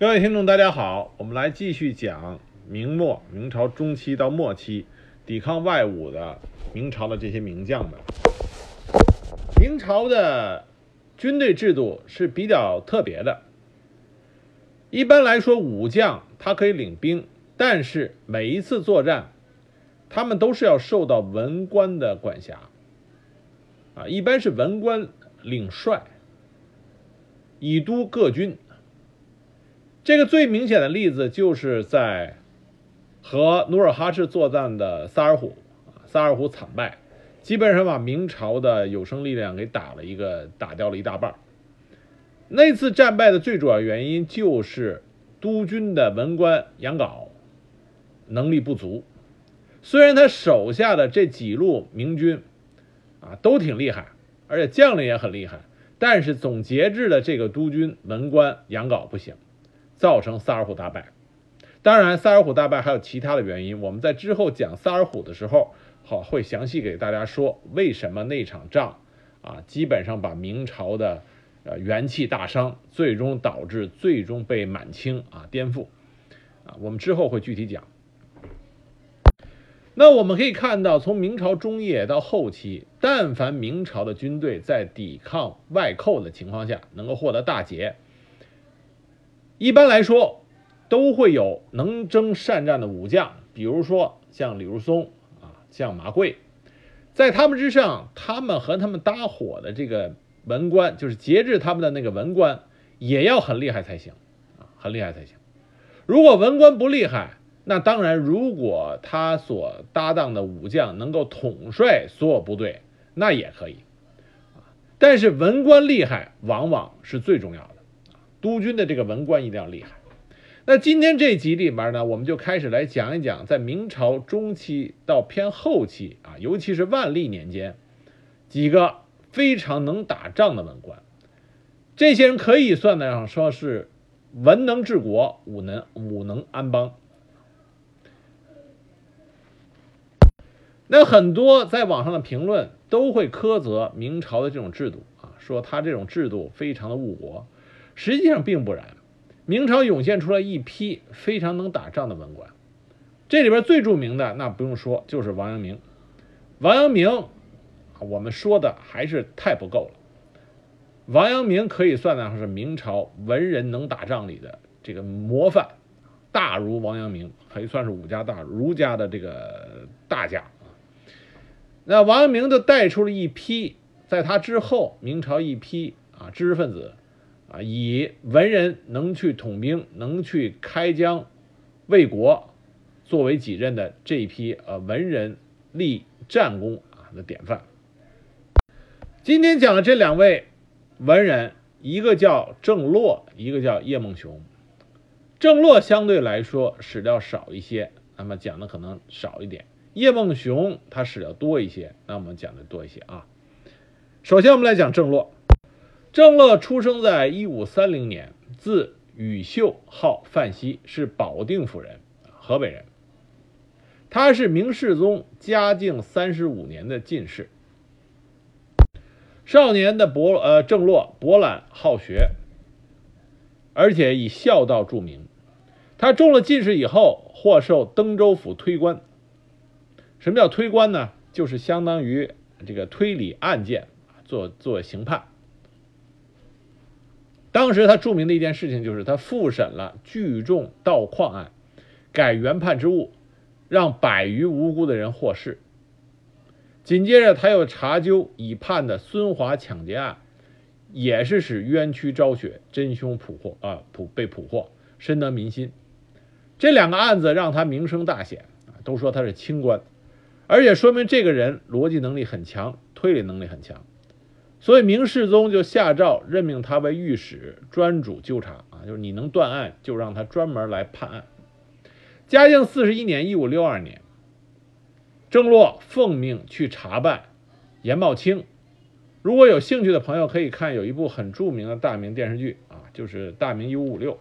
各位听众，大家好，我们来继续讲明末明朝中期到末期抵抗外侮的明朝的这些名将们。明朝的军队制度是比较特别的。一般来说，武将他可以领兵，但是每一次作战，他们都是要受到文官的管辖。啊，一般是文官领帅，以督各军。这个最明显的例子就是在和努尔哈赤作战的萨尔浒，萨尔浒惨败，基本上把明朝的有生力量给打了一个打掉了一大半。那次战败的最主要原因就是督军的文官杨镐能力不足，虽然他手下的这几路明军啊都挺厉害，而且将领也很厉害，但是总节制的这个督军文官杨镐不行。造成萨尔浒大败，当然，萨尔浒大败还有其他的原因。我们在之后讲萨尔浒的时候，好会详细给大家说为什么那场仗啊，基本上把明朝的呃元气大伤，最终导致最终被满清啊颠覆啊。我们之后会具体讲。那我们可以看到，从明朝中叶到后期，但凡明朝的军队在抵抗外寇的情况下能够获得大捷。一般来说，都会有能征善战的武将，比如说像李如松啊，像马贵，在他们之上，他们和他们搭伙的这个文官，就是节制他们的那个文官，也要很厉害才行啊，很厉害才行。如果文官不厉害，那当然，如果他所搭档的武将能够统帅所有部队，那也可以啊。但是文官厉害，往往是最重要的。督军的这个文官一定要厉害。那今天这集里面呢，我们就开始来讲一讲，在明朝中期到偏后期啊，尤其是万历年间，几个非常能打仗的文官。这些人可以算得上说是文能治国，武能武能安邦。那很多在网上的评论都会苛责明朝的这种制度啊，说他这种制度非常的误国。实际上并不然，明朝涌现出来一批非常能打仗的文官，这里边最著名的那不用说，就是王阳明。王阳明，我们说的还是太不够了。王阳明可以算得上是明朝文人能打仗里的这个模范，大儒王阳明可以算是武家大儒家的这个大家。那王阳明就带出了一批，在他之后，明朝一批啊知识分子。啊，以文人能去统兵、能去开疆、为国作为己任的这一批呃文人立战功啊的典范。今天讲的这两位文人，一个叫郑洛，一个叫叶梦熊。郑洛相对来说史料少一些，那么讲的可能少一点；叶梦熊他史料多一些，那我们讲的多一些啊。首先我们来讲郑洛。郑乐出生在一五三零年，字宇秀，号范熙，是保定府人，河北人。他是明世宗嘉靖三十五年的进士。少年的博呃郑洛博览好学，而且以孝道著名。他中了进士以后，获授登州府推官。什么叫推官呢？就是相当于这个推理案件，做做刑判。当时他著名的一件事情就是他复审了聚众盗矿案，改原判之物，让百余无辜的人获释。紧接着他又查究已判的孙华抢劫案，也是使冤屈昭雪，真凶捕获啊捕被捕获，深得民心。这两个案子让他名声大显，都说他是清官，而且说明这个人逻辑能力很强，推理能力很强。所以明世宗就下诏任命他为御史，专主纠察啊，就是你能断案，就让他专门来判案。嘉靖四十一年（一五六二年），郑洛奉命去查办严茂清。如果有兴趣的朋友，可以看有一部很著名的大明电视剧啊，就是《大明一五五六》。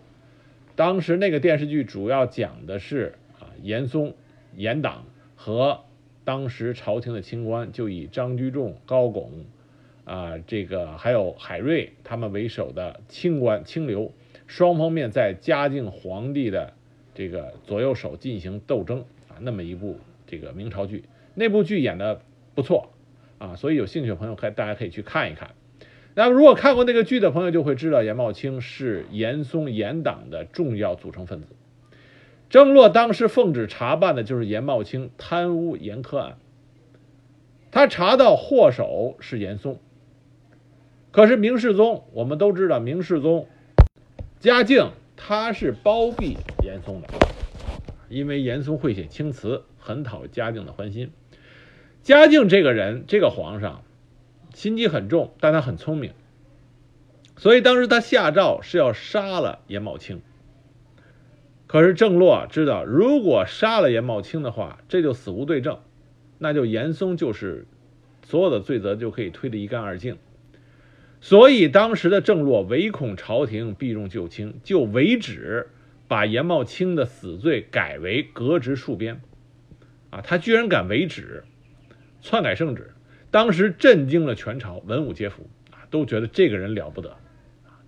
当时那个电视剧主要讲的是啊，严嵩、严党和当时朝廷的清官，就以张居正、高拱。啊，这个还有海瑞他们为首的清官清流，双方面在嘉靖皇帝的这个左右手进行斗争啊，那么一部这个明朝剧，那部剧演的不错啊，所以有兴趣的朋友可以大家可以去看一看。那如果看过那个剧的朋友就会知道，严茂清是严嵩严党的重要组成分子。郑洛当时奉旨查办的就是严茂清贪污严苛案，他查到祸首是严嵩。可是明世宗，我们都知道，明世宗嘉靖他是包庇严嵩的，因为严嵩会写青词，很讨嘉靖的欢心。嘉靖这个人，这个皇上心机很重，但他很聪明，所以当时他下诏是要杀了严茂清。可是郑洛知道，如果杀了严茂清的话，这就死无对证，那就严嵩就是所有的罪责就可以推得一干二净。所以当时的郑洛唯恐朝廷避重就轻，就为旨把严茂清的死罪改为革职戍边。啊，他居然敢为旨，篡改圣旨，当时震惊了全朝，文武皆服啊，都觉得这个人了不得，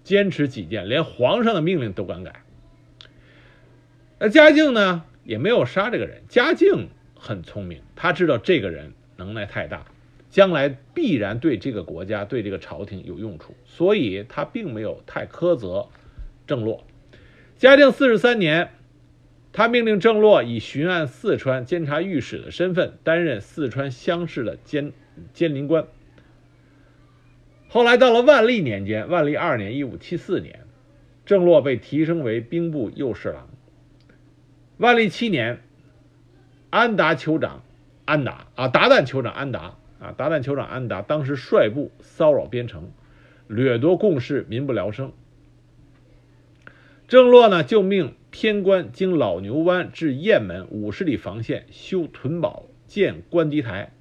坚持己见，连皇上的命令都敢改。那嘉靖呢，也没有杀这个人。嘉靖很聪明，他知道这个人能耐太大。将来必然对这个国家、对这个朝廷有用处，所以他并没有太苛责郑洛。嘉靖四十三年，他命令郑洛以巡按四川、监察御史的身份担任四川乡试的监监临官。后来到了万历年间，万历二年（一五七四年），郑洛被提升为兵部右侍郎。万历七年，安达酋长安达啊，达旦酋长安达。啊，达旦酋长安达当时率部骚扰边城，掠夺贡士，民不聊生。郑洛呢，就命偏官经老牛湾至雁门五十里防线修屯堡，建官敌台。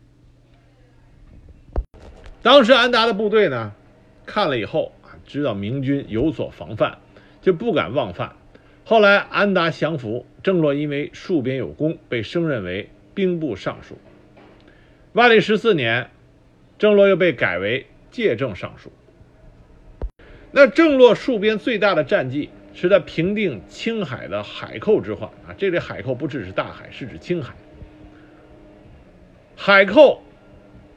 当时安达的部队呢，看了以后啊，知道明军有所防范，就不敢妄犯。后来安达降服，郑洛因为戍边有功，被升任为兵部尚书。万历十四年，郑洛又被改为介政尚书。那郑洛戍边最大的战绩是他平定青海的海寇之患啊！这里海寇不只是大海，是指青海。海寇，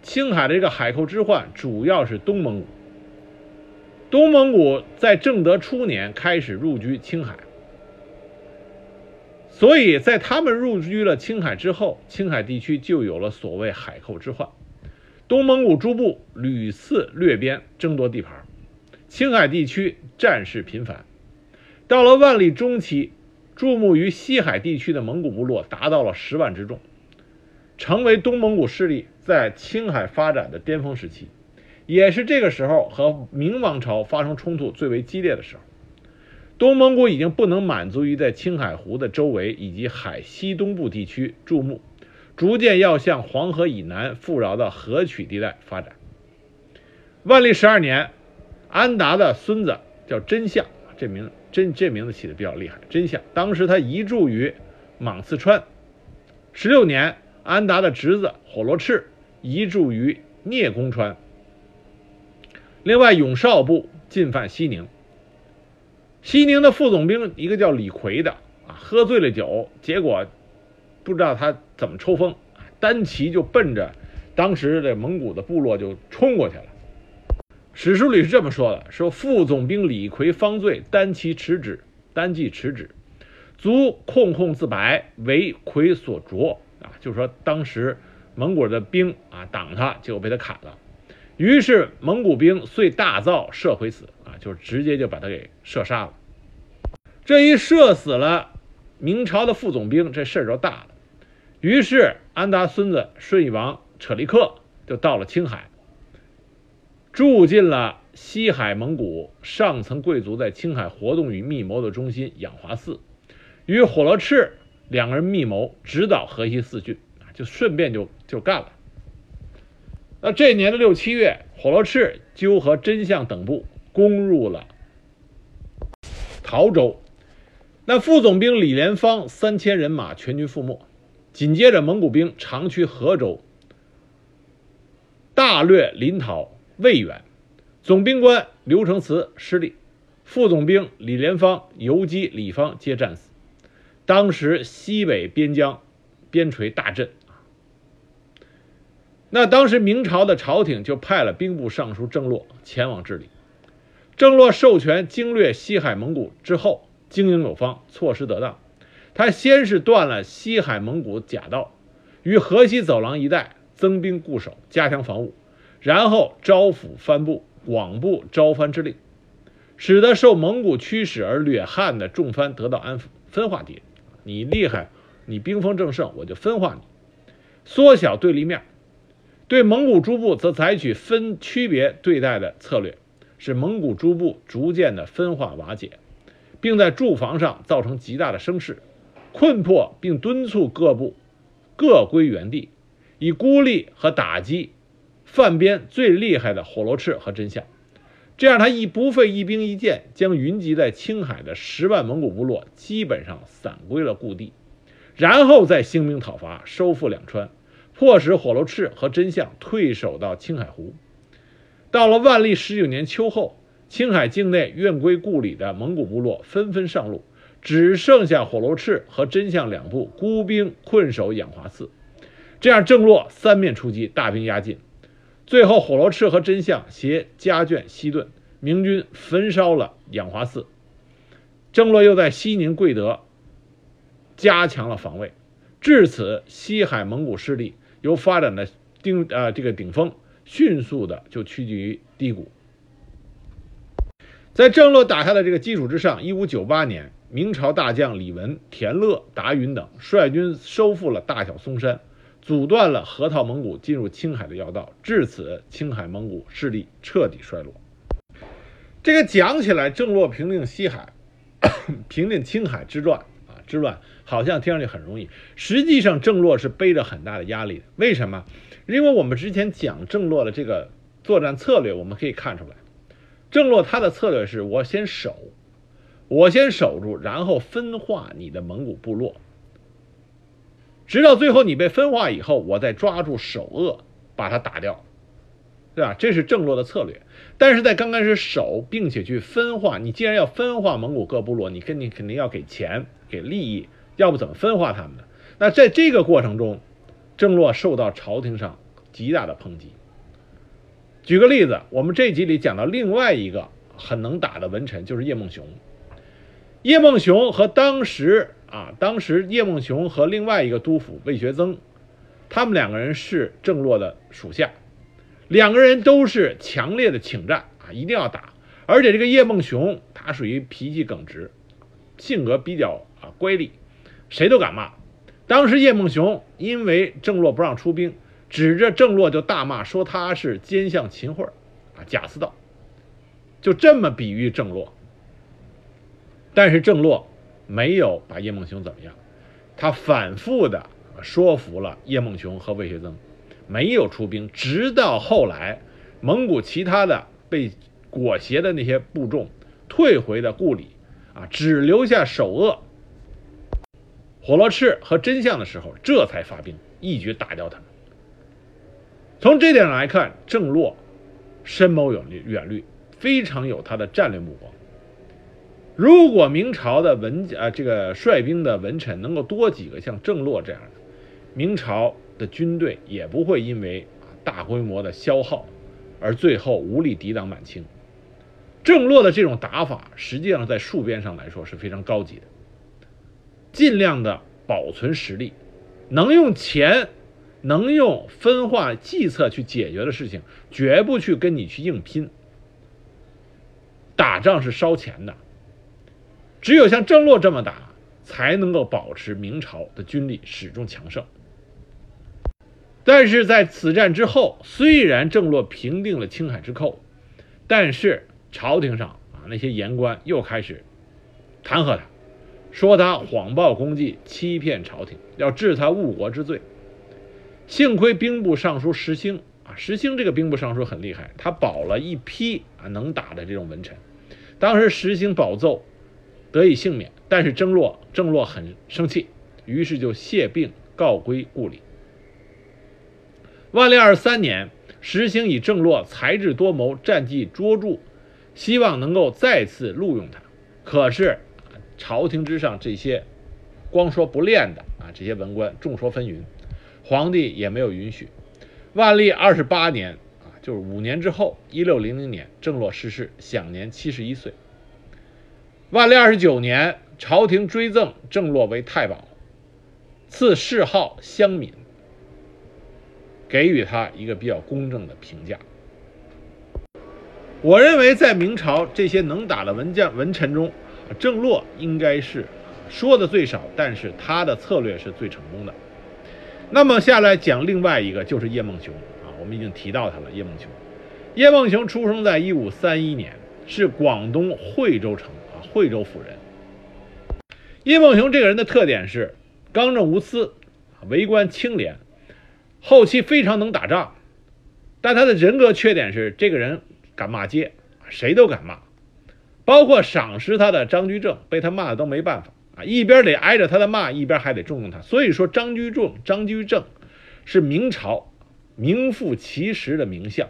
青海的这个海寇之患主要是东蒙古。东蒙古在正德初年开始入居青海。所以在他们入居了青海之后，青海地区就有了所谓海寇之患。东蒙古诸部屡次掠边，争夺地盘，青海地区战事频繁。到了万历中期，注目于西海地区的蒙古部落达到了十万之众，成为东蒙古势力在青海发展的巅峰时期，也是这个时候和明王朝发生冲突最为激烈的时候。东蒙古已经不能满足于在青海湖的周围以及海西东部地区注目，逐渐要向黄河以南富饶的河曲地带发展。万历十二年，安达的孙子叫真相，这名真这名字起的比较厉害。真相当时他移驻于莽刺川。十六年，安达的侄子火罗赤移驻于聂公川。另外，永绍部进犯西宁。西宁的副总兵一个叫李逵的啊，喝醉了酒，结果不知道他怎么抽风，单骑就奔着当时的蒙古的部落就冲过去了。史书里是这么说的：说副总兵李逵方醉，单骑持止，单骑持止，卒控控自白，为逵所啄啊，就是说当时蒙古的兵啊挡他，结果被他砍了。于是蒙古兵遂大造，射回死。就直接就把他给射杀了。这一射死了明朝的副总兵，这事儿就大了。于是安达孙子顺义王扯力克就到了青海，住进了西海蒙古上层贵族在青海活动与密谋的中心养华寺，与火罗赤两个人密谋指导河西四郡，就顺便就就干了。那这年的六七月，火罗赤纠合真相等部。攻入了陶州，那副总兵李连芳三千人马全军覆没。紧接着，蒙古兵长驱河州，大掠临洮、渭源，总兵官刘承慈失利。副总兵李连芳、游击李方皆战死。当时西北边疆边陲大震那当时明朝的朝廷就派了兵部尚书郑洛前往治理。郑洛授权经略西海蒙古之后，经营有方，措施得当。他先是断了西海蒙古假道，于河西走廊一带增兵固守，加强防务，然后招抚藩部，广布招藩之令，使得受蒙古驱使而掠汉的众藩得到安抚，分化敌人。你厉害，你兵锋正盛，我就分化你，缩小对立面。对蒙古诸部则采取分区别对待的策略，使蒙古诸部逐渐的分化瓦解，并在驻防上造成极大的声势，困迫并敦促各部各归原地，以孤立和打击犯边最厉害的火罗赤和真相。这样，他一不费一兵一箭，将云集在青海的十万蒙古部落基本上散归了故地，然后再兴兵讨伐，收复两川。迫使火罗赤和真相退守到青海湖。到了万历十九年秋后，青海境内愿归故里的蒙古部落纷纷上路，只剩下火罗赤和真相两部孤兵困守养华寺。这样，郑洛三面出击，大兵压境。最后，火罗赤和真相携家眷西遁，明军焚烧了养华寺。郑洛又在西宁、贵德加强了防卫。至此，西海蒙古势力。由发展的顶呃这个顶峰，迅速的就趋近于低谷。在郑洛打下的这个基础之上，一五九八年，明朝大将李文、田乐、达云等率军收复了大小松山，阻断了河套蒙古进入青海的要道。至此，青海蒙古势力彻底衰落。这个讲起来，郑洛平定西海、平定青海之乱啊之乱。好像听上去很容易，实际上郑洛是背着很大的压力的。为什么？因为我们之前讲郑洛的这个作战策略，我们可以看出来，郑洛他的策略是我先守，我先守住，然后分化你的蒙古部落，直到最后你被分化以后，我再抓住首恶，把他打掉，对吧？这是郑洛的策略。但是在刚开始守，并且去分化，你既然要分化蒙古各部落，你肯定肯定要给钱，给利益。要不怎么分化他们呢？那在这个过程中，郑洛受到朝廷上极大的抨击。举个例子，我们这集里讲到另外一个很能打的文臣，就是叶梦熊。叶梦熊和当时啊，当时叶梦熊和另外一个督府魏学增，他们两个人是郑洛的属下，两个人都是强烈的请战啊，一定要打。而且这个叶梦熊他属于脾气耿直，性格比较啊乖戾。谁都敢骂。当时叶梦熊因为郑洛不让出兵，指着郑洛就大骂，说他是奸相秦桧啊，假似道，就这么比喻郑洛。但是郑洛没有把叶梦熊怎么样，他反复的说服了叶梦熊和魏学增，没有出兵。直到后来，蒙古其他的被裹挟的那些部众退回的故里，啊，只留下首恶。火罗赤和真相的时候，这才发兵，一举打掉他们。从这点上来看，郑洛深谋远虑，远虑非常有他的战略目光。如果明朝的文啊这个率兵的文臣能够多几个像郑洛这样的，明朝的军队也不会因为大规模的消耗而最后无力抵挡满清。郑洛的这种打法，实际上在戍边上来说是非常高级的。尽量的保存实力，能用钱，能用分化计策去解决的事情，绝不去跟你去硬拼。打仗是烧钱的，只有像郑洛这么打，才能够保持明朝的军力始终强盛。但是在此战之后，虽然郑洛平定了青海之寇，但是朝廷上啊那些言官又开始弹劾他。说他谎报功绩，欺骗朝廷，要治他误国之罪。幸亏兵部尚书石兴啊，石兴这个兵部尚书很厉害，他保了一批啊能打的这种文臣。当时石兴保奏，得以幸免。但是郑洛郑洛很生气，于是就谢病告归故里。万历二十三年，石兴以郑洛才智多谋，战绩卓著，希望能够再次录用他。可是朝廷之上这些光说不练的啊，这些文官众说纷纭，皇帝也没有允许。万历二十八年啊，就是五年之后，一六零零年，郑洛逝世，享年七十一岁。万历二十九年，朝廷追赠郑洛为太保，赐谥号襄敏，给予他一个比较公正的评价。我认为，在明朝这些能打的文将文臣中，郑洛应该是说的最少，但是他的策略是最成功的。那么下来讲另外一个，就是叶梦熊啊，我们已经提到他了。叶梦熊，叶梦熊出生在一五三一年，是广东惠州城啊惠州府人。叶梦熊这个人的特点是刚正无私，为官清廉，后期非常能打仗，但他的人格缺点是这个人敢骂街，谁都敢骂，包括赏识他的张居正被他骂的都没办法。啊，一边得挨着他的骂，一边还得重用他。所以说，张居正、张居正是明朝名副其实的名相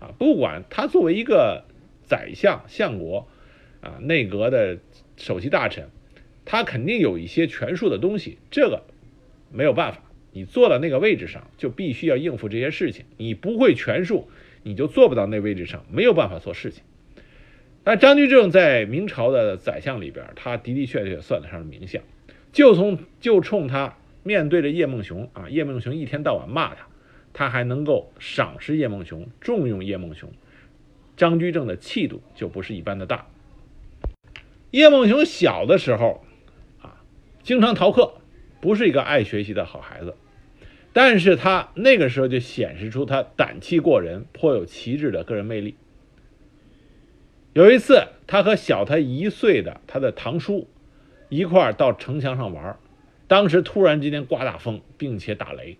啊。不管他作为一个宰相、相国啊，内阁的首席大臣，他肯定有一些权术的东西。这个没有办法，你坐到那个位置上，就必须要应付这些事情。你不会权术，你就坐不到那位置上，没有办法做事情。那张居正在明朝的宰相里边，他的的确确算得上是名相。就从就冲他面对着叶梦熊啊，叶梦熊一天到晚骂他，他还能够赏识叶梦熊，重用叶梦熊。张居正的气度就不是一般的大。叶梦熊小的时候啊，经常逃课，不是一个爱学习的好孩子。但是他那个时候就显示出他胆气过人，颇有旗帜的个人魅力。有一次，他和小他一岁的他的堂叔一块儿到城墙上玩，当时突然之间刮大风，并且打雷，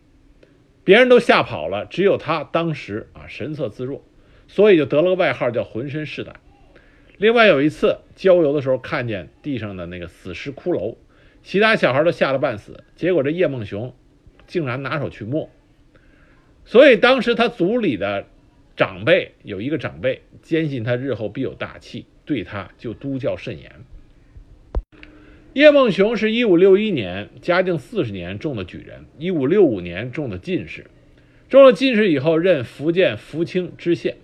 别人都吓跑了，只有他当时啊神色自若，所以就得了个外号叫浑身是胆。另外有一次郊游的时候，看见地上的那个死尸骷髅，其他小孩都吓得半死，结果这叶梦熊竟然拿手去摸，所以当时他组里的。长辈有一个长辈坚信他日后必有大器，对他就督教甚严。叶梦熊是一五六一年嘉靖四十年中的举人，一五六五年中的进士，中了进士以后任福建福清知县。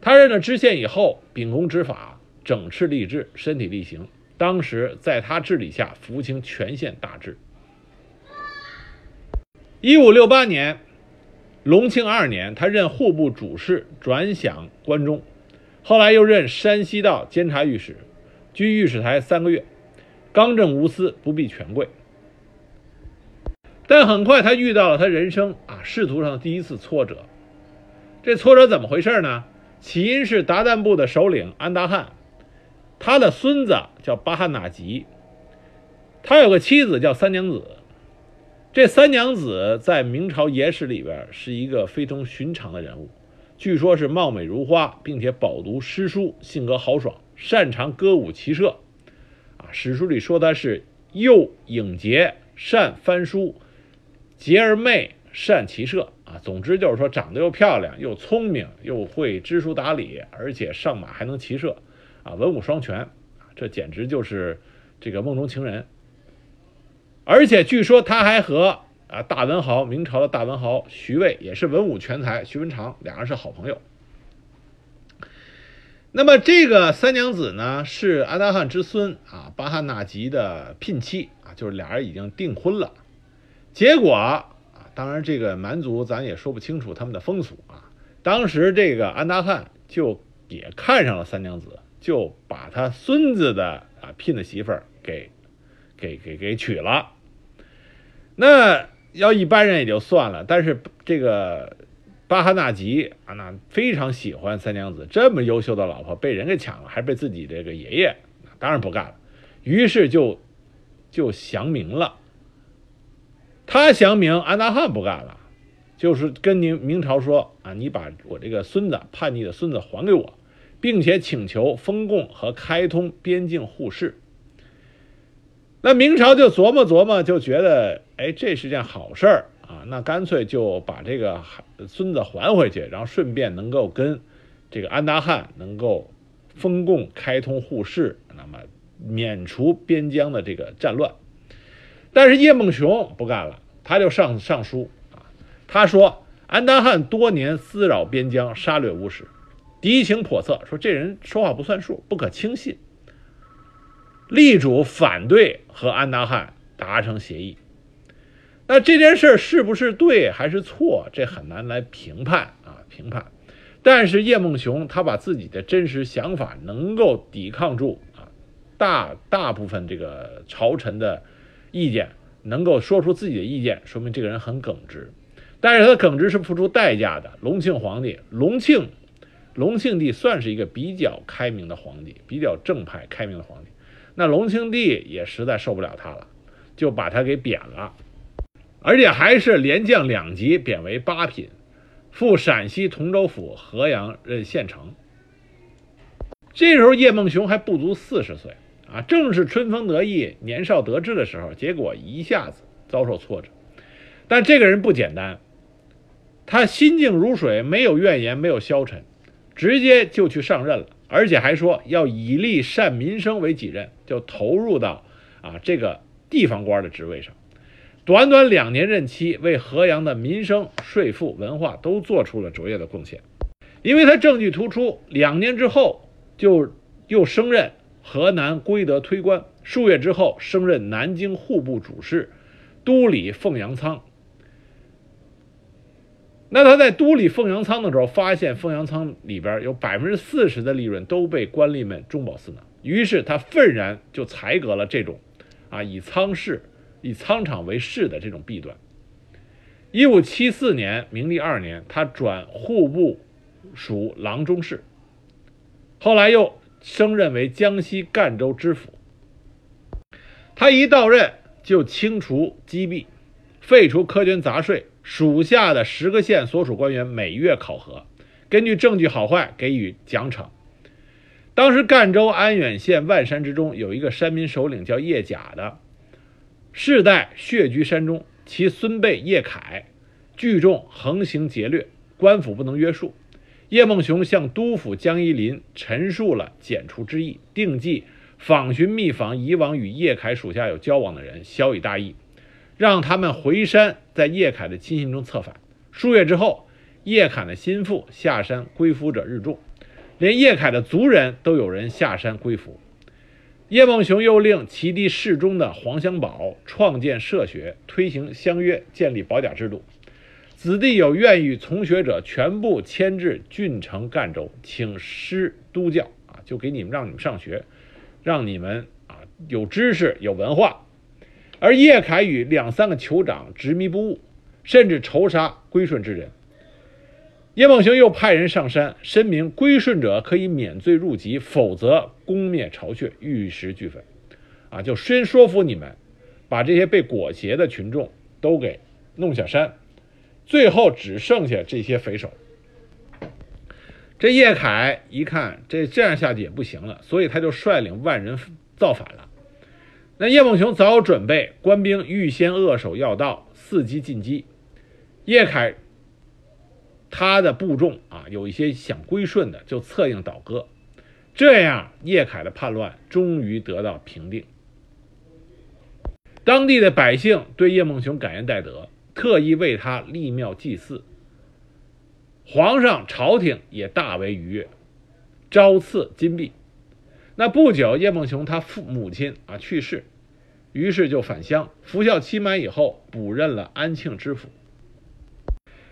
他任了知县以后，秉公执法，整饬吏治，身体力行。当时在他治理下，福清全县大治。一五六八年。隆庆二年，他任户部主事，转享关中，后来又任山西道监察御史，居御史台三个月，刚正无私，不避权贵。但很快他遇到了他人生啊仕途上的第一次挫折。这挫折怎么回事呢？起因是达旦部的首领安达汗，他的孙子叫巴汗纳吉，他有个妻子叫三娘子。这三娘子在明朝野史里边是一个非同寻常的人物，据说是貌美如花，并且饱读诗书，性格豪爽，擅长歌舞骑射。啊，史书里说她是又颖洁，善翻书，洁而媚，善骑射。啊，总之就是说长得又漂亮，又聪明，又会知书达理，而且上马还能骑射，啊，文武双全。啊，这简直就是这个梦中情人。而且据说他还和啊大文豪明朝的大文豪徐渭也是文武全才，徐文长两人是好朋友。那么这个三娘子呢是安达汗之孙啊巴汗纳吉的聘妻啊，就是俩人已经订婚了。结果啊，当然这个蛮族咱也说不清楚他们的风俗啊。当时这个安达汗就也看上了三娘子，就把他孙子的啊聘的媳妇儿给给给给娶了。那要一般人也就算了，但是这个巴哈纳吉啊，那非常喜欢三娘子，这么优秀的老婆被人给抢了，还被自己这个爷爷，当然不干了。于是就就降明了。他降明，安达汗不干了，就是跟明明朝说啊，你把我这个孙子叛逆的孙子还给我，并且请求封贡和开通边境互市。那明朝就琢磨琢磨，就觉得，哎，这是件好事儿啊，那干脆就把这个孙子还回去，然后顺便能够跟这个安达汗能够封贡开通互市，那么免除边疆的这个战乱。但是叶梦熊不干了，他就上上书啊，他说安达汗多年滋扰边疆，杀掠无始，敌情叵测，说这人说话不算数，不可轻信。力主反对和安达汗达成协议。那这件事是不是对还是错，这很难来评判啊，评判。但是叶梦熊他把自己的真实想法能够抵抗住啊，大大部分这个朝臣的意见，能够说出自己的意见，说明这个人很耿直。但是他的耿直是付出代价的。隆庆皇帝，隆庆，隆庆帝算是一个比较开明的皇帝，比较正派、开明的皇帝。那隆庆帝也实在受不了他了，就把他给贬了。而且还是连降两级，贬为八品，赴陕西同州府河阳任县丞。这时候叶梦熊还不足四十岁啊，正是春风得意、年少得志的时候，结果一下子遭受挫折。但这个人不简单，他心静如水，没有怨言，没有消沉，直接就去上任了，而且还说要以利善民生为己任，就投入到啊这个地方官的职位上。短短两年任期，为河阳的民生、税赋、文化都做出了卓越的贡献。因为他证据突出，两年之后就又升任河南归德推官，数月之后升任南京户部主事、都理凤阳仓。那他在督理凤阳仓的时候，发现凤阳仓里边有百分之四十的利润都被官吏们中饱私囊，于是他愤然就裁革了这种啊以仓市。以仓场为市的这种弊端。一五七四年，明历二年，他转户部属郎中事，后来又升任为江西赣州知府。他一到任就清除积弊，废除苛捐杂税，属下的十个县所属官员每月考核，根据证据好坏给予奖惩。当时赣州安远县万山之中有一个山民首领叫叶甲的。世代穴居山中，其孙辈叶凯聚众横行劫掠，官府不能约束。叶梦熊向督府江一林陈述了剪除之意，定计访寻密访以往与叶凯属下有交往的人，晓以大义，让他们回山，在叶凯的亲信中策反。数月之后，叶凯的心腹下山归服者日众，连叶凯的族人都有人下山归服。叶梦熊又令其弟侍中的黄香宝创建社学，推行乡约，建立保甲制度。子弟有愿意从学者，全部迁至郡城赣州，请师督教啊，就给你们让你们上学，让你们啊有知识有文化。而叶凯与两三个酋长执迷不悟，甚至仇杀归顺之人。叶梦熊又派人上山申明，归顺者可以免罪入籍，否则攻灭巢穴，玉石俱焚。啊，就先说服你们，把这些被裹挟的群众都给弄下山，最后只剩下这些匪首。这叶凯一看，这这样下去也不行了，所以他就率领万人造反了。那叶梦熊早有准备，官兵预先扼守要道，伺机进击。叶凯。他的部众啊，有一些想归顺的，就策应倒戈，这样叶凯的叛乱终于得到平定。当地的百姓对叶梦熊感恩戴德，特意为他立庙祭祀。皇上、朝廷也大为愉悦，朝赐金币。那不久，叶梦熊他父母亲啊去世，于是就返乡，服孝期满以后，补任了安庆知府。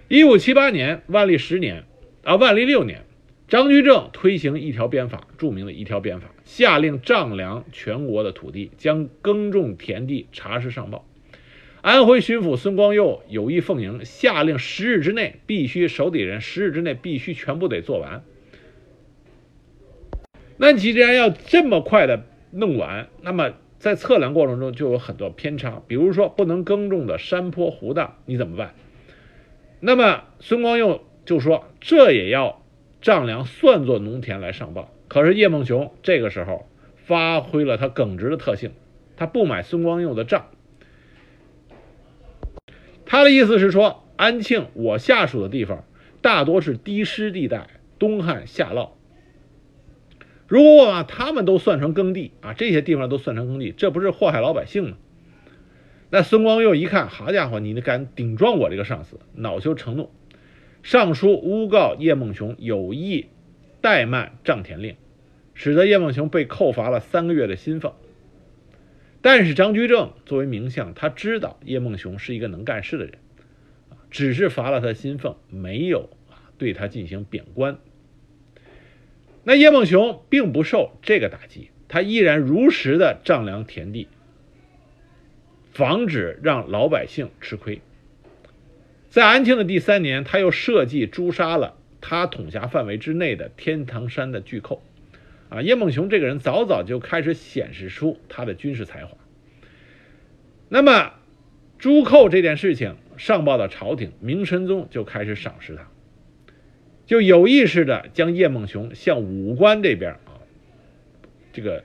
一五七八年，万历十年，啊，万历六年，张居正推行一条鞭法，著名的一条鞭法，下令丈量全国的土地，将耕种田地查实上报。安徽巡抚孙光佑有意奉迎，下令十日之内必须手底人十日之内必须全部得做完。那你既然要这么快的弄完，那么在测量过程中就有很多偏差，比如说不能耕种的山坡湖荡，你怎么办？那么孙光佑就说：“这也要丈量算作农田来上报。”可是叶梦熊这个时候发挥了他耿直的特性，他不买孙光佑的账。他的意思是说，安庆我下属的地方大多是低湿地带，东旱下涝。如果我把他们都算成耕地啊，这些地方都算成耕地，这不是祸害老百姓吗？那孙光佑一看，好家伙，你敢顶撞我这个上司，恼羞成怒，上书诬告叶梦熊有意怠慢账田令，使得叶梦熊被扣罚了三个月的薪俸。但是张居正作为名相，他知道叶梦熊是一个能干事的人，只是罚了他薪俸，没有啊对他进行贬官。那叶梦熊并不受这个打击，他依然如实的丈量田地，防止让老百姓吃亏。在安庆的第三年，他又设计诛杀了他统辖范围之内的天堂山的巨寇。啊，叶梦熊这个人早早就开始显示出他的军事才华。那么，诛寇这件事情上报到朝廷，明神宗就开始赏识他。就有意识的将叶梦熊向武官这边啊，这个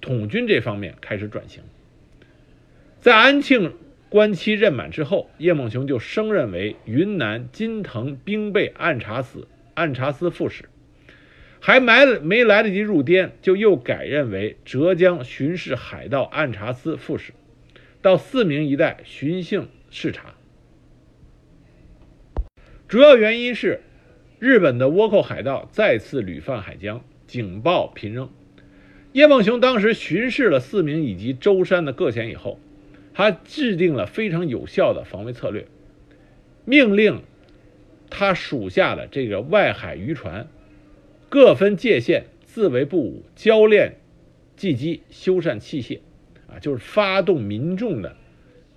统军这方面开始转型。在安庆官期任满之后，叶梦熊就升任为云南金藤兵备按察司按察司副使，还没没来得及入滇，就又改任为浙江巡视海盗按察司副使，到四明一带巡幸视察。主要原因是。日本的倭寇海盗再次屡犯海疆，警报频仍。叶梦熊当时巡视了四明以及舟山的各县以后，他制定了非常有效的防卫策略，命令他属下的这个外海渔船各分界限，自为不伍，教练技击，修缮器械，啊，就是发动民众的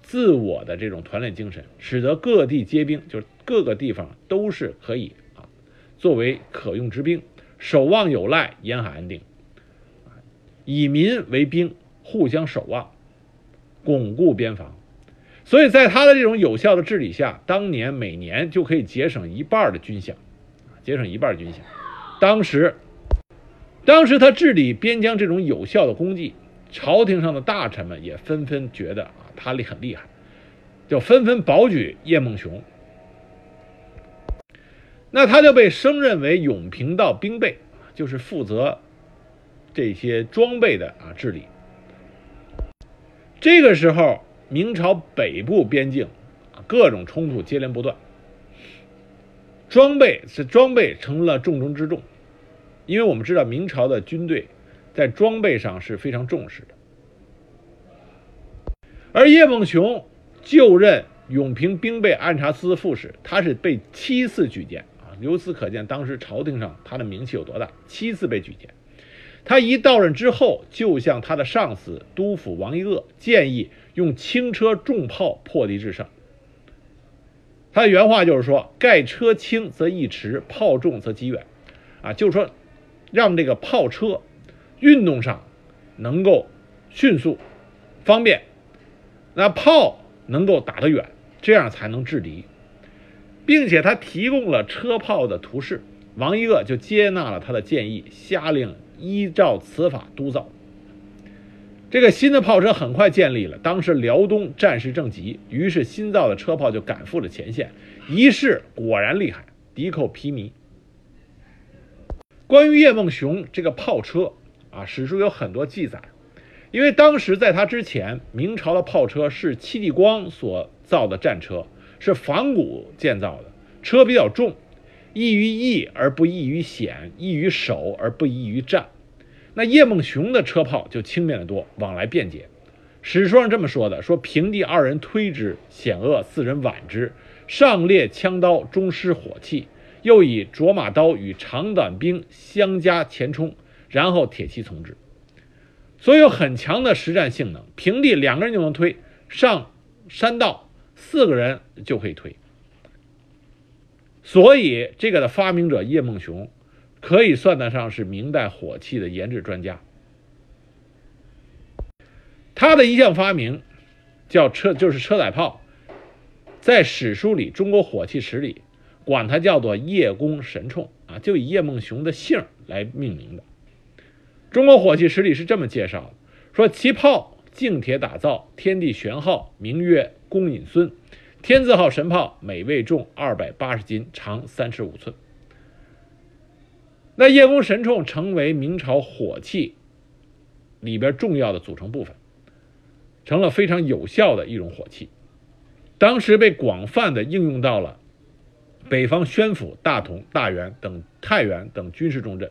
自我的这种团练精神，使得各地皆兵，就是各个地方都是可以。作为可用之兵，守望有赖，沿海安定。以民为兵，互相守望，巩固边防。所以在他的这种有效的治理下，当年每年就可以节省一半的军饷，节省一半军饷。当时，当时他治理边疆这种有效的功绩，朝廷上的大臣们也纷纷觉得啊，他厉很厉害，就纷纷保举叶梦熊。那他就被升任为永平道兵备，就是负责这些装备的啊治理。这个时候，明朝北部边境各种冲突接连不断，装备是装备成了重中之重，因为我们知道明朝的军队在装备上是非常重视的。而叶梦熊就任永平兵备按察司副使，他是被七次举荐。由此可见，当时朝廷上他的名气有多大？七次被举荐。他一到任之后，就向他的上司督抚王一鄂建议用轻车重炮破敌制胜。他的原话就是说：“盖车轻则易驰，炮重则击远。”啊，就是说，让这个炮车运动上能够迅速、方便，那炮能够打得远，这样才能制敌。并且他提供了车炮的图示，王一鄂就接纳了他的建议，下令依照此法督造。这个新的炮车很快建立了，当时辽东战事正急，于是新造的车炮就赶赴了前线，一试果然厉害，敌寇疲靡。关于叶梦熊这个炮车啊，史书有很多记载，因为当时在他之前，明朝的炮车是戚继光所造的战车。是仿古建造的车比较重，易于役而不易于险，易于守而不易于战。那叶梦熊的车炮就轻便得多，往来便捷。史书上这么说的：说平地二人推之险恶，四人挽之，上列枪刀，中施火器，又以卓马刀与长短兵相加前冲，然后铁骑从之。所以有很强的实战性能。平地两个人就能推，上山道。四个人就可以推，所以这个的发明者叶梦熊可以算得上是明代火器的研制专家。他的一项发明叫车，就是车载炮，在史书里《中国火器史》里管它叫做叶公神铳啊，就以叶梦熊的姓来命名的。《中国火器史》里是这么介绍的：说其炮净铁打造，天地玄号，名曰。公引孙，天字号神炮，每位重二百八十斤，长三尺五寸。那叶公神铳成为明朝火器里边重要的组成部分，成了非常有效的一种火器。当时被广泛的应用到了北方宣府、大同、大元等太原等军事重镇。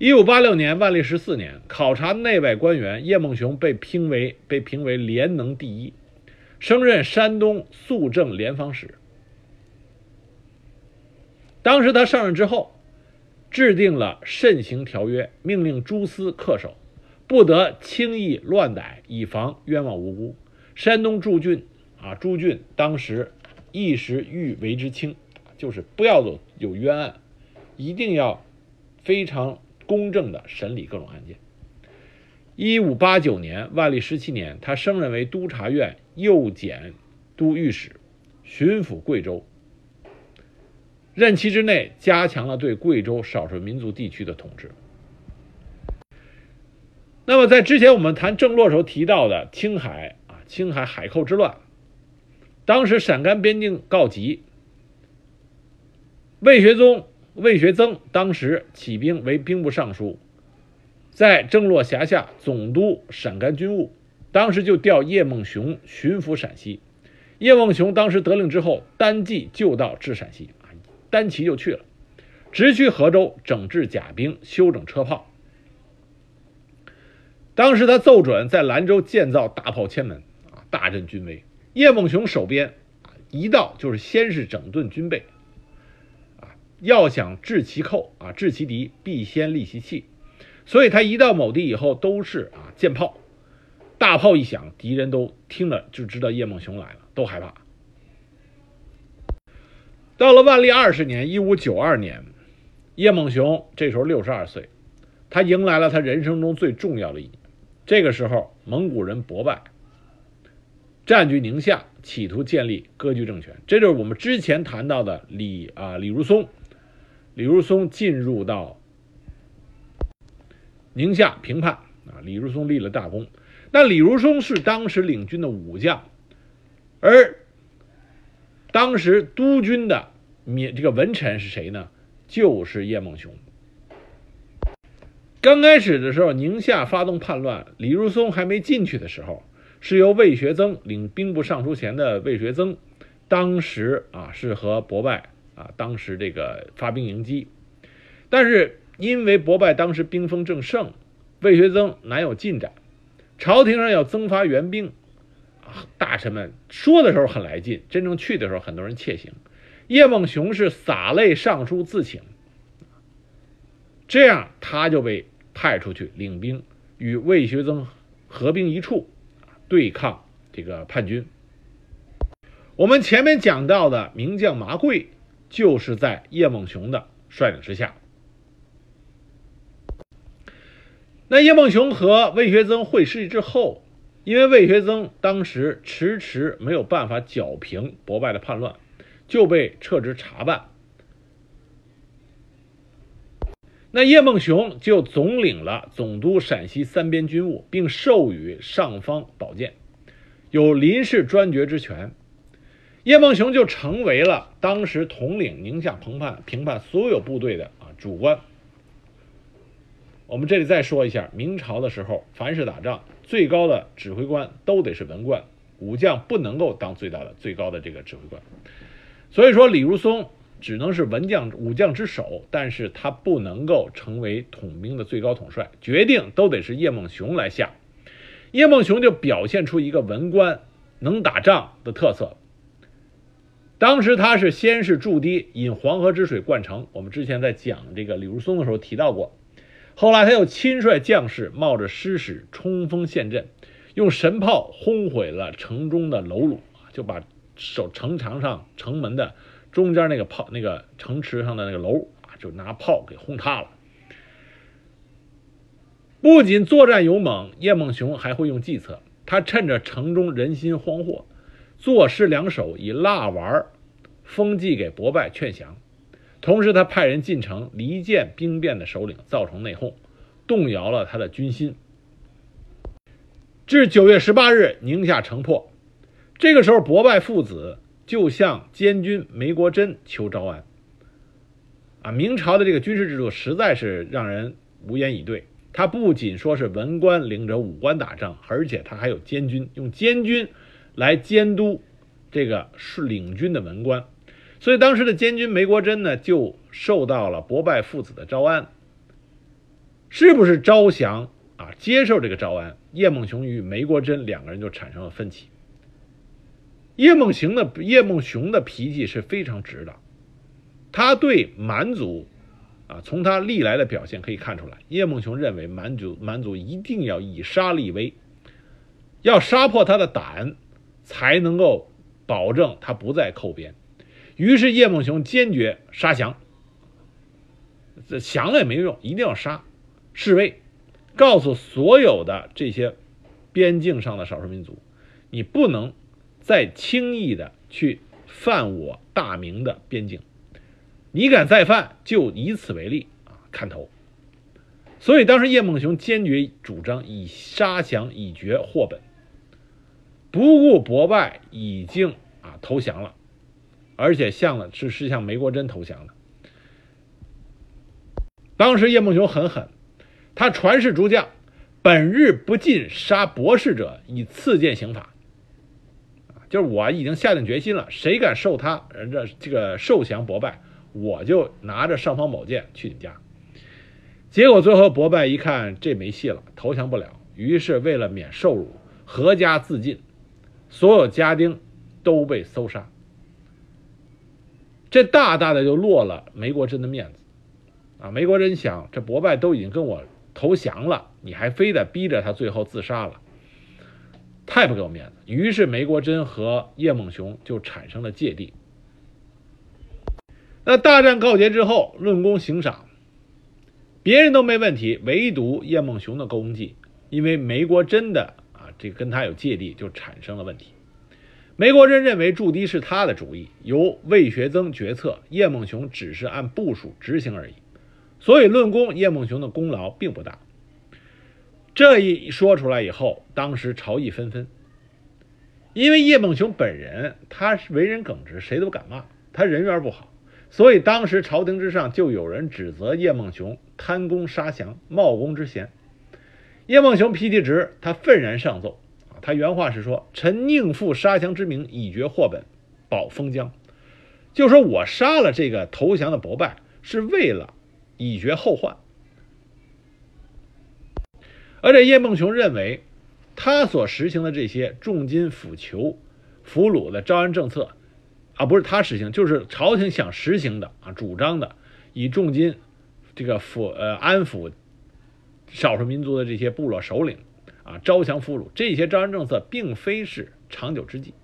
一五八六年，万历十四年，考察内外官员，叶梦熊被评为被评为廉能第一，升任山东肃政联防使。当时他上任之后，制定了慎刑条约，命令诸司恪守，不得轻易乱逮，以防冤枉无辜。山东诸郡啊，诸郡当时一时欲为之轻，就是不要有有冤案，一定要非常公正的审理各种案件。一五八九年，万历十七年，他升任为督察院右检都御史，巡抚贵州。任期之内，加强了对贵州少数民族地区的统治。那么，在之前我们谈郑洛时候提到的青海啊，青海海寇之乱，当时陕甘边境告急，魏学宗、魏学增当时起兵为兵部尚书，在郑洛辖下总督陕甘军务，当时就调叶梦熊巡抚陕西。叶梦熊当时得令之后，单骑就到至陕西啊。单骑就去了，直趋河州，整治甲兵，修整车炮。当时他奏准在兰州建造大炮千门，啊，大振军威。叶梦熊守边，啊，一到就是先是整顿军备，要想治其寇，啊，治其敌，必先利其器。所以他一到某地以后，都是啊舰炮，大炮一响，敌人都听了就知道叶梦熊来了，都害怕。到了万历二十年（一五九二年），叶梦熊这时候六十二岁，他迎来了他人生中最重要的一年。这个时候，蒙古人博拜占据宁夏，企图建立割据政权。这就是我们之前谈到的李啊李如松。李如松进入到宁夏平叛啊，李如松立了大功。那李如松是当时领军的武将，而当时督军的。灭这个文臣是谁呢？就是叶梦熊。刚开始的时候，宁夏发动叛乱，李如松还没进去的时候，是由魏学增领兵部尚书衔的魏学增，当时啊是和博拜啊当时这个发兵迎击，但是因为博拜当时兵锋正盛，魏学增难有进展，朝廷上要增发援兵，啊大臣们说的时候很来劲，真正去的时候很多人怯行。叶梦熊是洒泪上书自请，这样他就被派出去领兵与魏学增合兵一处，对抗这个叛军。我们前面讲到的名将麻贵，就是在叶梦熊的率领之下。那叶梦熊和魏学增会师之后，因为魏学增当时迟迟没有办法剿平博拜的叛乱。就被撤职查办，那叶梦熊就总领了总督陕西三边军务，并授予上方宝剑，有临时专决之权。叶梦熊就成为了当时统领宁夏平叛平叛所有部队的啊主官。我们这里再说一下，明朝的时候，凡是打仗，最高的指挥官都得是文官，武将不能够当最大的最高的这个指挥官。所以说，李如松只能是文将武将之首，但是他不能够成为统兵的最高统帅，决定都得是叶梦熊来下。叶梦熊就表现出一个文官能打仗的特色。当时他是先是驻地引黄河之水灌城，我们之前在讲这个李如松的时候提到过。后来他又亲率将士冒着失使冲锋陷阵，用神炮轰毁了城中的楼橹，就把。守城墙上城门的中间那个炮，那个城池上的那个楼啊，就拿炮给轰塌了。不仅作战勇猛，叶梦熊还会用计策。他趁着城中人心惶惑，作诗两首，以蜡丸封祭给博拜劝降。同时，他派人进城离间兵变的首领，造成内讧，动摇了他的军心。至九月十八日，宁夏城破。这个时候，博拜父子就向监军梅国珍求招安。啊，明朝的这个军事制度实在是让人无言以对。他不仅说是文官领着武官打仗，而且他还有监军，用监军来监督这个是领军的文官。所以当时的监军梅国珍呢，就受到了伯拜父子的招安。是不是招降啊？接受这个招安，叶梦熊与梅国珍两个人就产生了分歧。叶梦熊的叶梦熊的脾气是非常直的，他对满族。啊，从他历来的表现可以看出来，叶梦熊认为满族满族一定要以杀立威，要杀破他的胆，才能够保证他不再扣边。于是叶梦熊坚决杀降，这降了也没用，一定要杀，侍卫，告诉所有的这些边境上的少数民族，你不能再轻易的去犯我大明的边境。你敢再犯，就以此为例啊，砍头。所以当时叶梦熊坚决主张以杀降以绝祸本，不顾博拜已经啊投降了，而且向了是是向梅国珍投降的。当时叶梦熊很狠，他传誓诸将，本日不进杀博士者，以赐剑刑法。就是我已经下定决心了，谁敢受他这这个受降博拜。我就拿着尚方宝剑去你家，结果最后博拜一看这没戏了，投降不了，于是为了免受辱，合家自尽，所有家丁都被搜杀。这大大的就落了梅国珍的面子啊！梅国珍想，这伯拜都已经跟我投降了，你还非得逼着他最后自杀了，太不给我面子。于是梅国珍和叶梦熊就产生了芥蒂。那大战告捷之后，论功行赏，别人都没问题，唯独叶梦熊的功绩，因为梅国珍的啊，这跟他有芥蒂，就产生了问题。梅国珍认为驻地是他的主意，由魏学增决策，叶梦熊只是按部署执行而已，所以论功，叶梦熊的功劳并不大。这一说出来以后，当时朝议纷纷，因为叶梦熊本人他是为人耿直，谁都敢骂他，人缘不好。所以当时朝廷之上就有人指责叶梦熊贪功杀降、冒功之嫌。叶梦熊脾气直，他愤然上奏，他原话是说：“臣宁负杀降之名，以绝祸本，保封疆。”就说我杀了这个投降的伯拜，是为了以绝后患。而且叶梦熊认为，他所实行的这些重金抚囚、俘虏的招安政策。啊，不是他实行，就是朝廷想实行的啊，主张的，以重金这个抚呃安抚少数民族的这些部落首领啊，招降俘虏，这些招安政策并非是长久之计。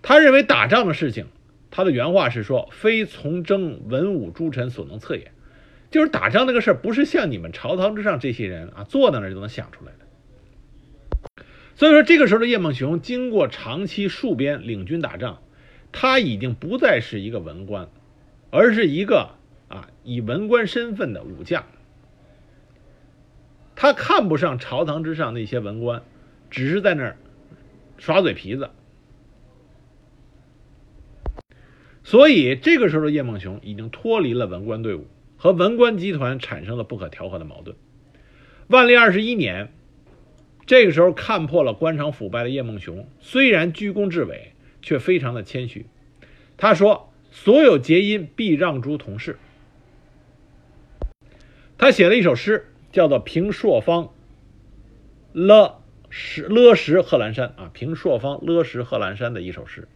他认为打仗的事情，他的原话是说：“非从征文武诸臣所能测也。”就是打仗那个事儿，不是像你们朝堂之上这些人啊坐在那儿就能想出来的。所以说，这个时候的叶梦熊经过长期戍边领军打仗。他已经不再是一个文官，而是一个啊以文官身份的武将。他看不上朝堂之上那些文官，只是在那儿耍嘴皮子。所以这个时候的叶梦熊已经脱离了文官队伍，和文官集团产生了不可调和的矛盾。万历二十一年，这个时候看破了官场腐败的叶梦熊，虽然居功至伟。却非常的谦虚，他说：“所有结因必让诸同事。”他写了一首诗，叫做《平朔方勒石勒石贺兰山》啊，《平朔方勒石贺兰山》的一首诗。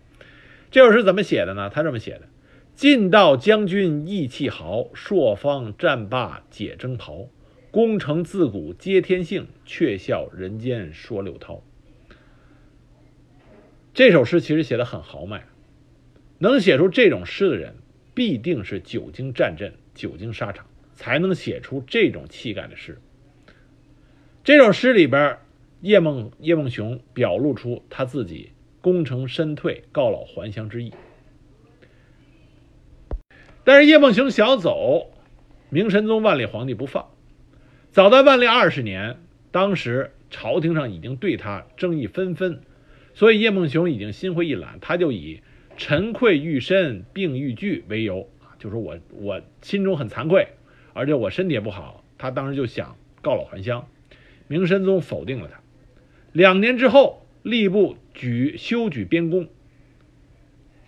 这首诗怎么写的呢？他这么写的：“晋道将军意气豪，朔方战罢解征袍。功成自古皆天幸，却笑人间说六韬。”这首诗其实写的很豪迈，能写出这种诗的人，必定是久经战阵、久经沙场，才能写出这种气概的诗。这首诗里边，叶梦叶梦熊表露出他自己功成身退、告老还乡之意。但是叶梦熊想走，明神宗万历皇帝不放。早在万历二十年，当时朝廷上已经对他争议纷纷。所以叶梦熊已经心灰意懒，他就以“臣愧欲深，病欲剧”为由啊，就是我我心中很惭愧，而且我身体也不好。他当时就想告老还乡，明神宗否定了他。两年之后，吏部举修举边功，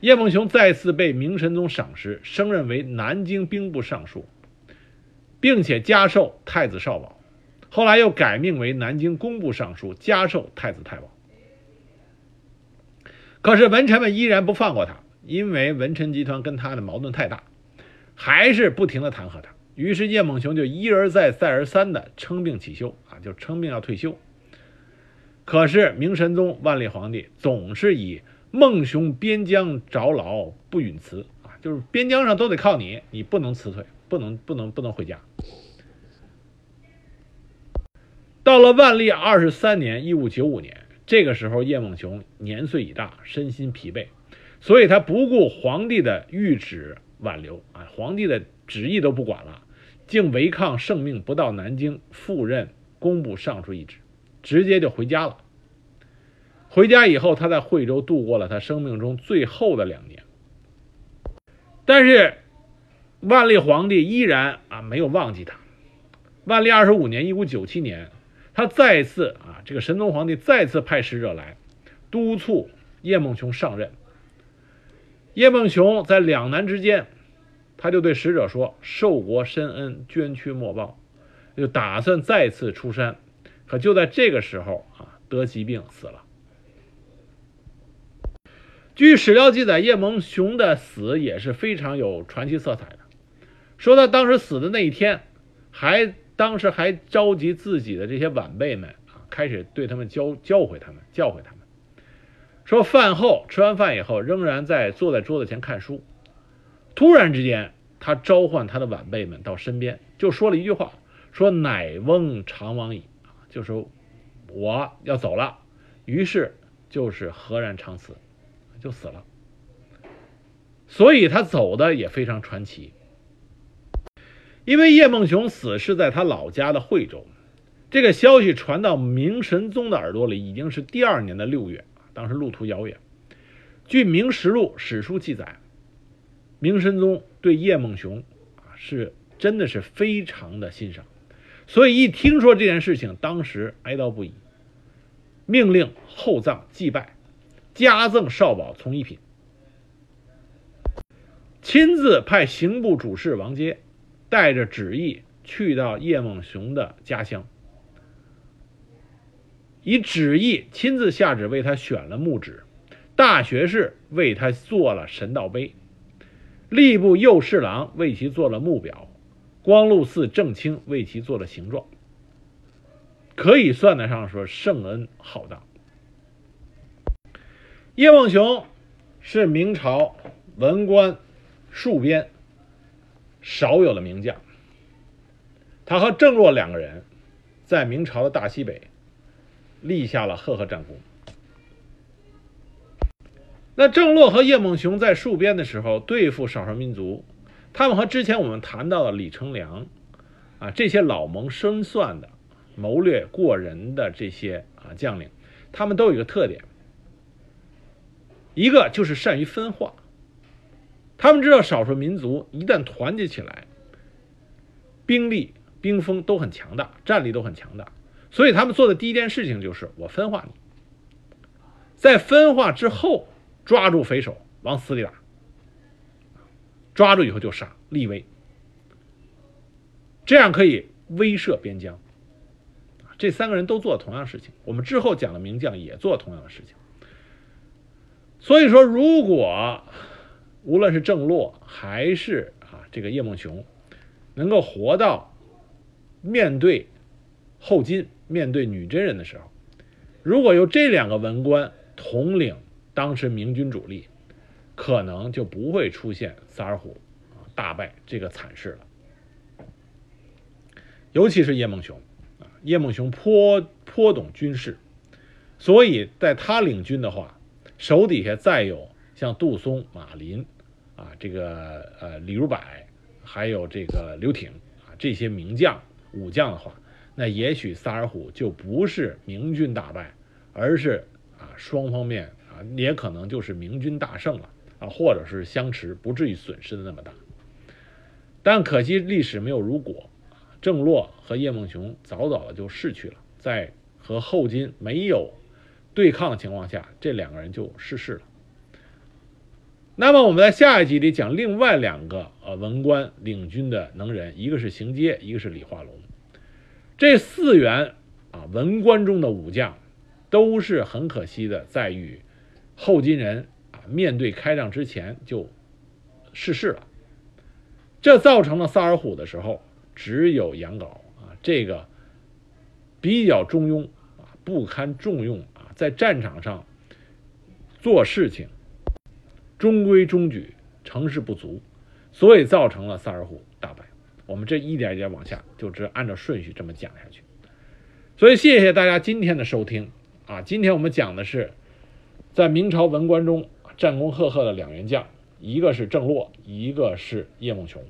叶梦熊再次被明神宗赏识，升任为南京兵部尚书，并且加授太子少保。后来又改命为南京工部尚书，加授太子太保。可是文臣们依然不放过他，因为文臣集团跟他的矛盾太大，还是不停的弹劾他。于是叶梦熊就一而再、再而三的称病起休啊，就称病要退休。可是明神宗万历皇帝总是以孟雄边疆着老不允辞啊，就是边疆上都得靠你，你不能辞退，不能不能不能回家。到了万历二十三年（一五九五年）。这个时候，叶梦熊年岁已大，身心疲惫，所以他不顾皇帝的谕旨挽留啊，皇帝的旨意都不管了，竟违抗圣命，不到南京赴任工部尚书一职，直接就回家了。回家以后，他在惠州度过了他生命中最后的两年。但是，万历皇帝依然啊没有忘记他。万历二十五年（一五九七年）。他再次啊，这个神宗皇帝再次派使者来督促叶梦熊上任。叶梦熊在两难之间，他就对使者说：“受国深恩，捐躯莫报。”就打算再次出山。可就在这个时候啊，得疾病死了。据史料记载，叶梦熊的死也是非常有传奇色彩的。说他当时死的那一天，还。当时还召集自己的这些晚辈们啊，开始对他们教教诲他们，教诲他们，说饭后吃完饭以后，仍然在坐在桌子前看书。突然之间，他召唤他的晚辈们到身边，就说了一句话：“说乃翁长往矣。”，就说我要走了。于是就是何然长辞，就死了。所以他走的也非常传奇。因为叶梦熊死是在他老家的惠州，这个消息传到明神宗的耳朵里，已经是第二年的六月当时路途遥远。据《明实录》史书记载，明神宗对叶梦熊啊是真的是非常的欣赏，所以一听说这件事情，当时哀悼不已，命令厚葬祭拜，加赠少保从一品，亲自派刑部主事王阶。带着旨意去到叶梦熊的家乡，以旨意亲自下旨为他选了墓址，大学士为他做了神道碑，吏部右侍郎为其做了墓表，光禄寺正卿为其做了形状，可以算得上说圣恩浩荡。叶梦熊是明朝文官戍边。少有的名将，他和郑若两个人在明朝的大西北立下了赫赫战功。那郑洛和叶梦熊在戍边的时候对付少数民族，他们和之前我们谈到的李成梁啊这些老谋深算的、谋略过人的这些啊将领，他们都有一个特点，一个就是善于分化。他们知道少数民族一旦团结起来，兵力、兵锋都很强大，战力都很强大，所以他们做的第一件事情就是我分化你，在分化之后抓住匪首往死里打，抓住以后就杀，立威，这样可以威慑边疆。这三个人都做同样的事情，我们之后讲的名将也做同样的事情。所以说，如果无论是郑洛还是啊这个叶梦熊，能够活到面对后金、面对女真人的时候，如果由这两个文官统领当时明军主力，可能就不会出现萨尔浒啊大败这个惨事了。尤其是叶梦熊啊，叶梦熊颇颇懂军事，所以在他领军的话，手底下再有像杜松、马林。啊，这个呃，李如柏，还有这个刘挺啊，这些名将武将的话，那也许萨尔浒就不是明军大败，而是啊双方面也可能就是明军大胜了啊，或者是相持，不至于损失的那么大。但可惜历史没有如果，郑洛和叶梦熊早早的就逝去了，在和后金没有对抗的情况下，这两个人就逝世了。那么我们在下一集里讲另外两个呃文官领军的能人，一个是邢阶，一个是李化龙。这四员啊文官中的武将，都是很可惜的，在与后金人啊面对开仗之前就逝世了。这造成了萨尔浒的时候，只有杨镐啊这个比较中庸啊不堪重用啊，在战场上做事情。中规中矩，成事不足，所以造成了萨尔浒大败。我们这一点一点往下，就只按照顺序这么讲下去。所以谢谢大家今天的收听啊！今天我们讲的是在明朝文官中战功赫赫的两员将，一个是郑洛，一个是叶梦熊。